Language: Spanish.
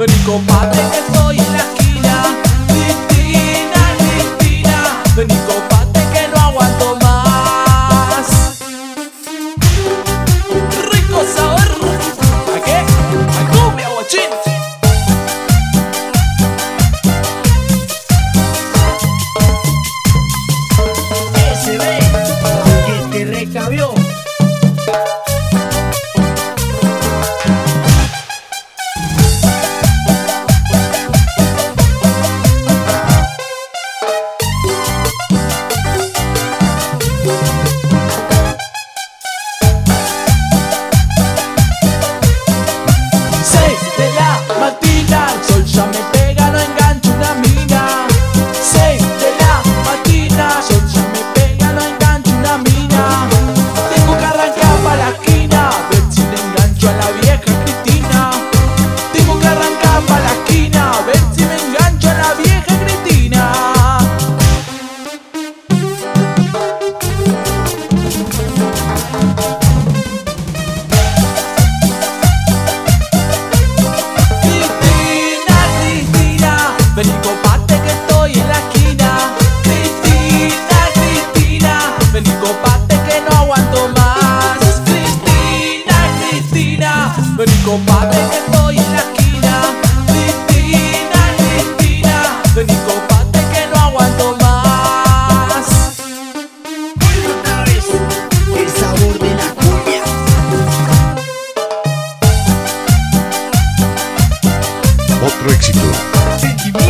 Vení compadre que estoy en la esquina. Cristina, Cristina. Vení compadre que no aguanto más. Rico sabor. ¿A qué? A cumbia guachín SB Que te recabió. compadre que estoy en la esquina. Cristina, Cristina, vení compadre que no aguanto más. Otra vez, el sabor de la cumbia. Otro éxito.